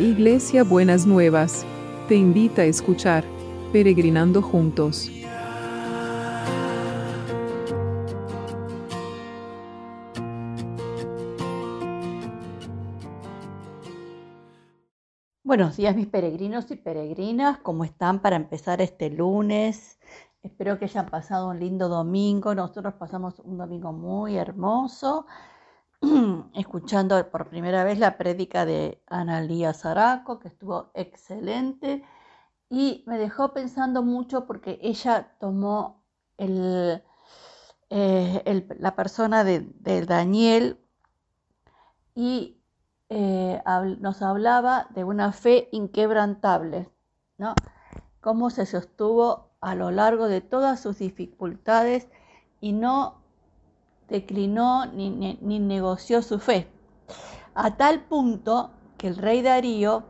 Iglesia Buenas Nuevas, te invita a escuchar Peregrinando Juntos. Buenos días mis peregrinos y peregrinas, ¿cómo están para empezar este lunes? Espero que hayan pasado un lindo domingo. Nosotros pasamos un domingo muy hermoso, escuchando por primera vez la prédica de Analía Zaraco, que estuvo excelente y me dejó pensando mucho porque ella tomó el, eh, la persona de, Daniel y eh, nos hablaba de una fe inquebrantable, ¿no? Cómo se sostuvo a lo largo de todas sus dificultades y no declinó ni, ni negoció su fe. A tal punto que el rey Darío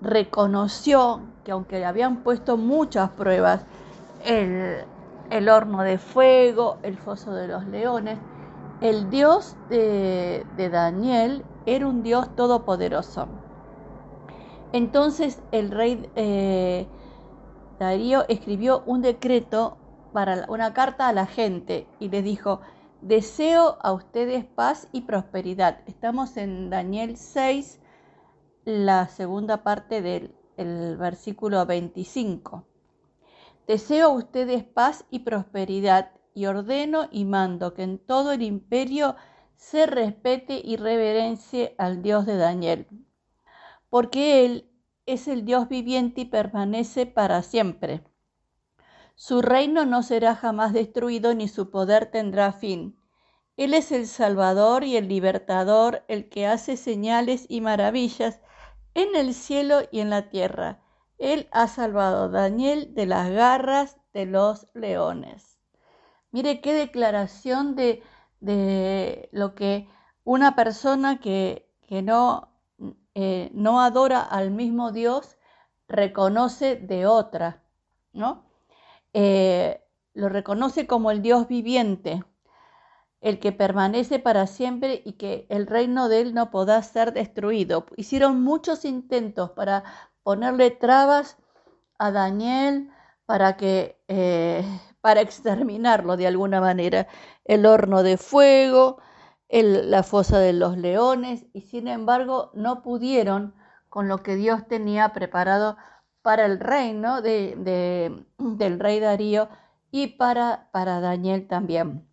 reconoció que aunque le habían puesto muchas pruebas, el, el horno de fuego, el foso de los leones, el Dios de, Daniel era un Dios todopoderoso. Entonces el rey eh, Darío escribió un decreto para una carta a la gente y les dijo, deseo a ustedes paz y prosperidad. Estamos en Daniel 6, la segunda parte del versículo 25. Deseo a ustedes paz y prosperidad y ordeno y mando que en todo el imperio se respete y reverencie al Dios de Daniel, porque Él es el Dios viviente y permanece para siempre. Su reino no será jamás destruido ni su poder tendrá fin. Él es el Salvador y el Libertador, el que hace señales y maravillas en el cielo y en la tierra. Él ha salvado a Daniel de las garras de los leones. Mire qué declaración de, lo que una persona que, no, eh, no adora al mismo Dios reconoce de otra, ¿no? Eh, lo reconoce como el Dios viviente, el que permanece para siempre y que el reino de él no podrá ser destruido. Hicieron muchos intentos para ponerle trabas a Daniel para que eh, para exterminarlo de alguna manera. El horno de fuego, la fosa de los leones, y sin embargo no pudieron con lo que Dios tenía preparado para el reino de, del rey Darío y para, para Daniel también.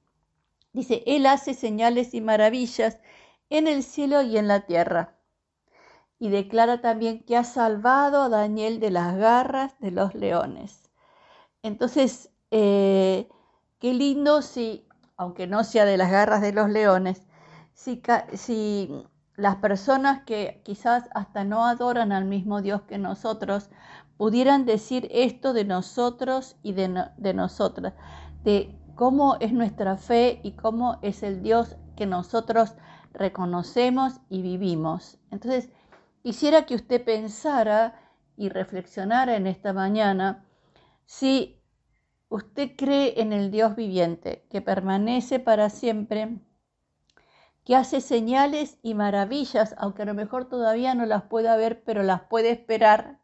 Dice, Él hace señales y maravillas en el cielo y en la tierra. Y declara también que ha salvado a Daniel de las garras de los leones. Entonces, eh, qué lindo si, aunque no sea de las garras de los leones, si, si las personas que quizás hasta no adoran al mismo Dios que nosotros pudieran decir esto de nosotros y de, de nosotras, de cómo es nuestra fe y cómo es el Dios que nosotros reconocemos y vivimos. Entonces, quisiera que usted pensara y reflexionara en esta mañana si usted cree en el Dios viviente, que permanece para siempre, que hace señales y maravillas, aunque a lo mejor todavía no las pueda ver, pero las puede esperar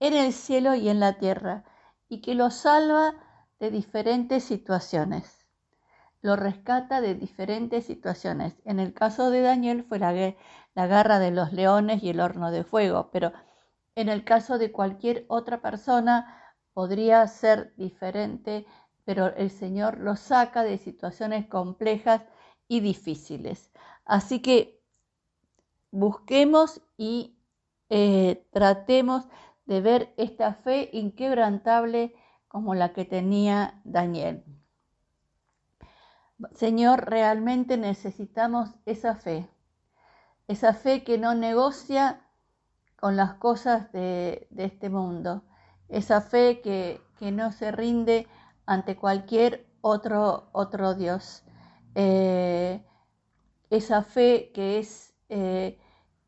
en el cielo y en la tierra, y que lo salva de diferentes situaciones. Lo rescata de diferentes situaciones. En el caso de Daniel fue la, la garra de los leones y el horno de fuego, pero en el caso de cualquier otra persona, podría ser diferente, pero el Señor lo saca de situaciones complejas y difíciles. Así que busquemos y eh, tratemos de ver esta fe inquebrantable como la que tenía Daniel. Señor, realmente necesitamos esa fe, esa fe que no negocia con las cosas de este mundo, esa fe que, no se rinde ante cualquier otro, otro Dios, eh, esa fe que es eh,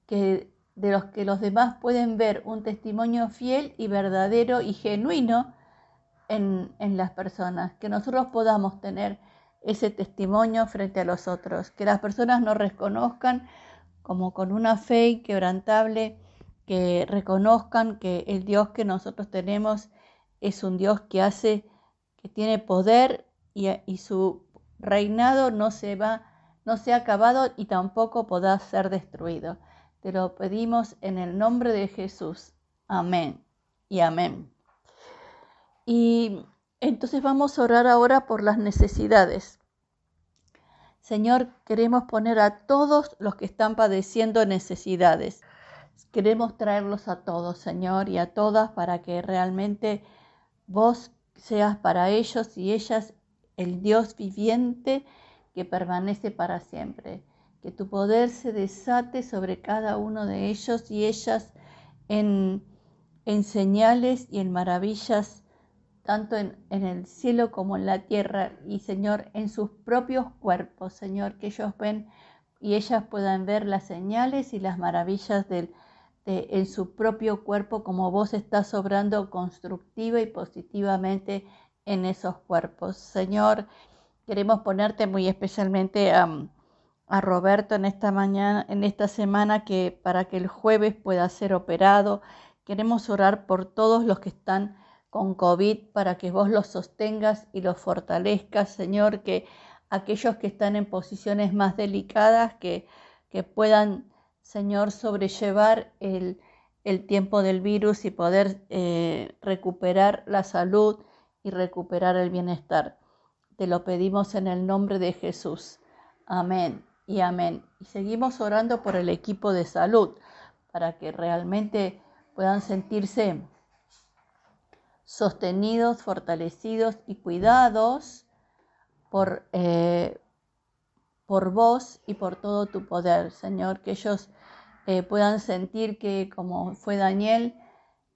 que de los que los demás pueden ver un testimonio fiel y verdadero y genuino en, en las personas, que nosotros podamos tener ese testimonio frente a los otros, que las personas nos reconozcan como con una fe inquebrantable que reconozcan que el Dios que nosotros tenemos es un Dios que hace, que tiene poder y, y su reinado no se va, no se ha acabado y tampoco podrá ser destruido. Te lo pedimos en el nombre de Jesús. Amén y amén. Y entonces vamos a orar ahora por las necesidades. Señor, queremos poner a todos los que están padeciendo necesidades. Queremos traerlos a todos, Señor, y a todas para que realmente vos seas para ellos y ellas el Dios viviente que permanece para siempre. Que tu poder se desate sobre cada uno de ellos y ellas en, señales y en maravillas tanto en, el cielo como en la tierra, y Señor, en sus propios cuerpos, Señor, que ellos ven y ellas puedan ver las señales y las maravillas del, de, en su propio cuerpo, como vos estás obrando constructiva y positivamente en esos cuerpos. Señor, queremos ponerte muy especialmente a, a Roberto en esta mañana, en esta semana, que para que el jueves pueda ser operado. Queremos orar por todos los que están con COVID para que vos los sostengas y los fortalezcas, Señor, que aquellos que están en posiciones más delicadas, que, que puedan, Señor, sobrellevar el, el, tiempo del virus y poder eh, recuperar la salud y recuperar el bienestar. Te lo pedimos en el nombre de Jesús. Amén y amén. Y seguimos orando por el equipo de salud para que realmente puedan sentirse sostenidos, fortalecidos y cuidados por, eh, por vos y por todo tu poder, Señor, que ellos eh, puedan sentir que como fue Daniel,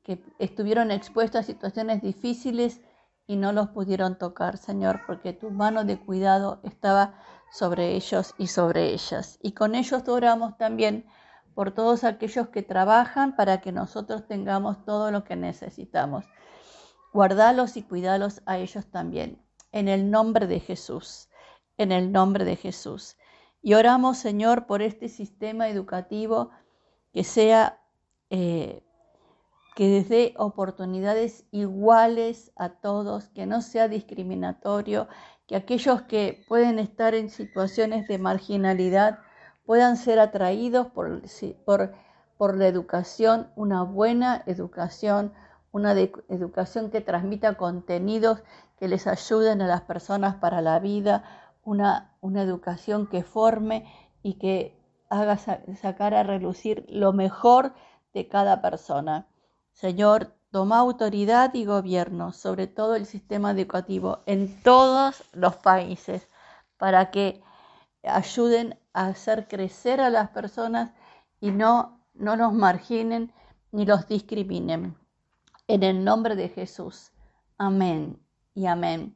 que estuvieron expuestos a situaciones difíciles y no los pudieron tocar, Señor, porque tu mano de cuidado estaba sobre ellos y sobre ellas. Y con ellos oramos también por todos aquellos que trabajan para que nosotros tengamos todo lo que necesitamos. Guardalos y cuidalos a ellos también. En el nombre de Jesús. En el nombre de Jesús. Y oramos, Señor, por este sistema educativo que sea, eh, que les dé oportunidades iguales a todos, que no sea discriminatorio, que aquellos que pueden estar en situaciones de marginalidad puedan ser atraídos por, por, por la educación, una buena educación, una educación que transmita contenidos que les ayuden a las personas para la vida, una, una educación que forme y que haga sacar a relucir lo mejor de cada persona. Señor, toma autoridad y gobierno sobre todo el sistema educativo en todos los países para que ayuden a hacer crecer a las personas y no, no los marginen ni los discriminen. En el nombre de Jesús. Amén y amén.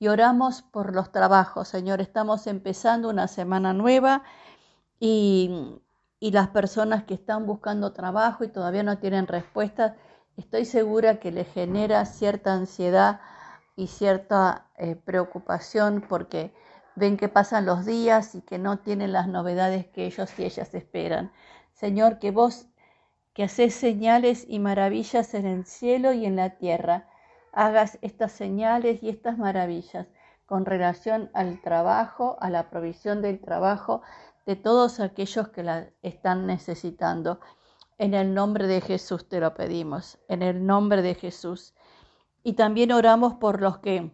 Y oramos por los trabajos, Señor. Estamos empezando una semana nueva y, y las personas que están buscando trabajo y todavía no tienen respuesta, estoy segura que les genera cierta ansiedad y cierta eh, preocupación porque ven que pasan los días y que no tienen las novedades que ellos y ellas esperan. Señor, que vos que haces señales y maravillas en el cielo y en la tierra. Hagas estas señales y estas maravillas con relación al trabajo, a la provisión del trabajo de todos aquellos que la están necesitando. En el nombre de Jesús te lo pedimos, en el nombre de Jesús. Y también oramos por los que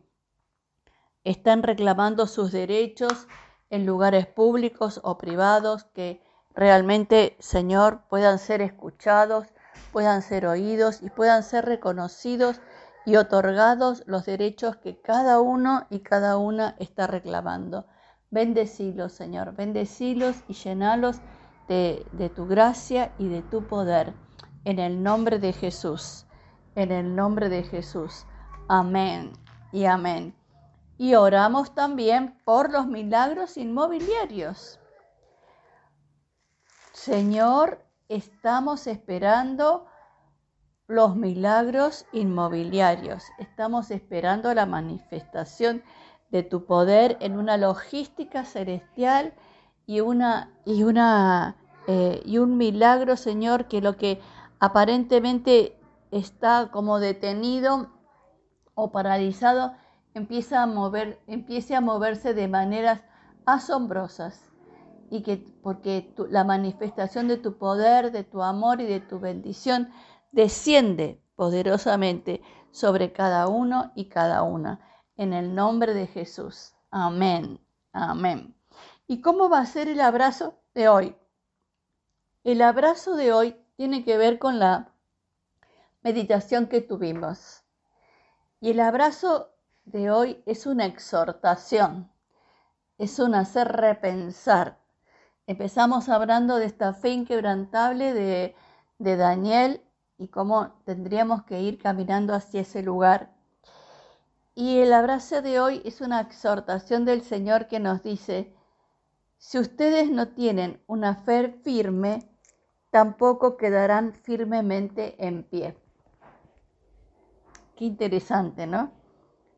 están reclamando sus derechos en lugares públicos o privados, que realmente, Señor, puedan ser escuchados, puedan ser oídos y puedan ser reconocidos y otorgados los derechos que cada uno y cada una está reclamando. Bendecilos, Señor, bendecilos y llenalos de, tu gracia y de tu poder. En el nombre de Jesús, en el nombre de Jesús. Amén y amén. Y oramos también por los milagros inmobiliarios. Señor, estamos esperando los milagros inmobiliarios, estamos esperando la manifestación de tu poder en una logística celestial y, una, y, una, eh, y un milagro, Señor, que lo que aparentemente está como detenido o paralizado, empieza a mover, empiece a moverse de maneras asombrosas y que porque la manifestación de tu poder, de tu amor y de tu bendición desciende poderosamente sobre cada uno y cada una. En el nombre de Jesús. Amén. Amén. ¿Y cómo va a ser el abrazo de hoy? El abrazo de hoy tiene que ver con la meditación que tuvimos. Y el abrazo de hoy es una exhortación, es un hacer repensar. Empezamos hablando de esta fe inquebrantable de, de Daniel y cómo tendríamos que ir caminando hacia ese lugar. Y el abrazo de hoy es una exhortación del Señor que nos dice, si ustedes no tienen una fe firme, tampoco quedarán firmemente en pie. Qué interesante, ¿no?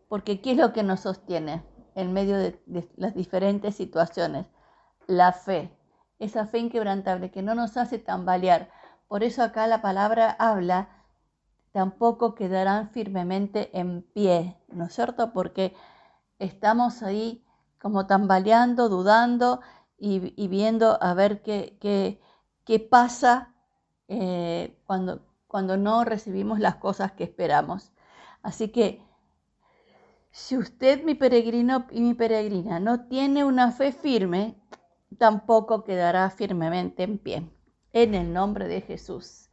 Porque ¿qué es lo que nos sostiene en medio de, las diferentes situaciones? La fe, esa fe inquebrantable que no nos hace tambalear. Por eso acá la palabra habla, tampoco quedarán firmemente en pie, ¿no es cierto? Porque estamos ahí como tambaleando, dudando y, viendo a ver qué, qué, qué pasa eh, cuando, cuando no recibimos las cosas que esperamos. Así que si usted, mi peregrino y mi peregrina, no tiene una fe firme, tampoco quedará firmemente en pie. En el nombre de Jesús.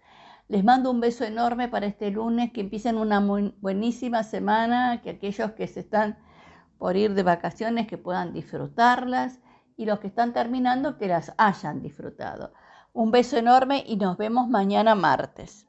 Les mando un beso enorme para este lunes, que empiecen una buenísima semana, que aquellos que se están por ir de vacaciones, que puedan disfrutarlas, y los que están terminando, que las hayan disfrutado. Un beso enorme y nos vemos mañana martes.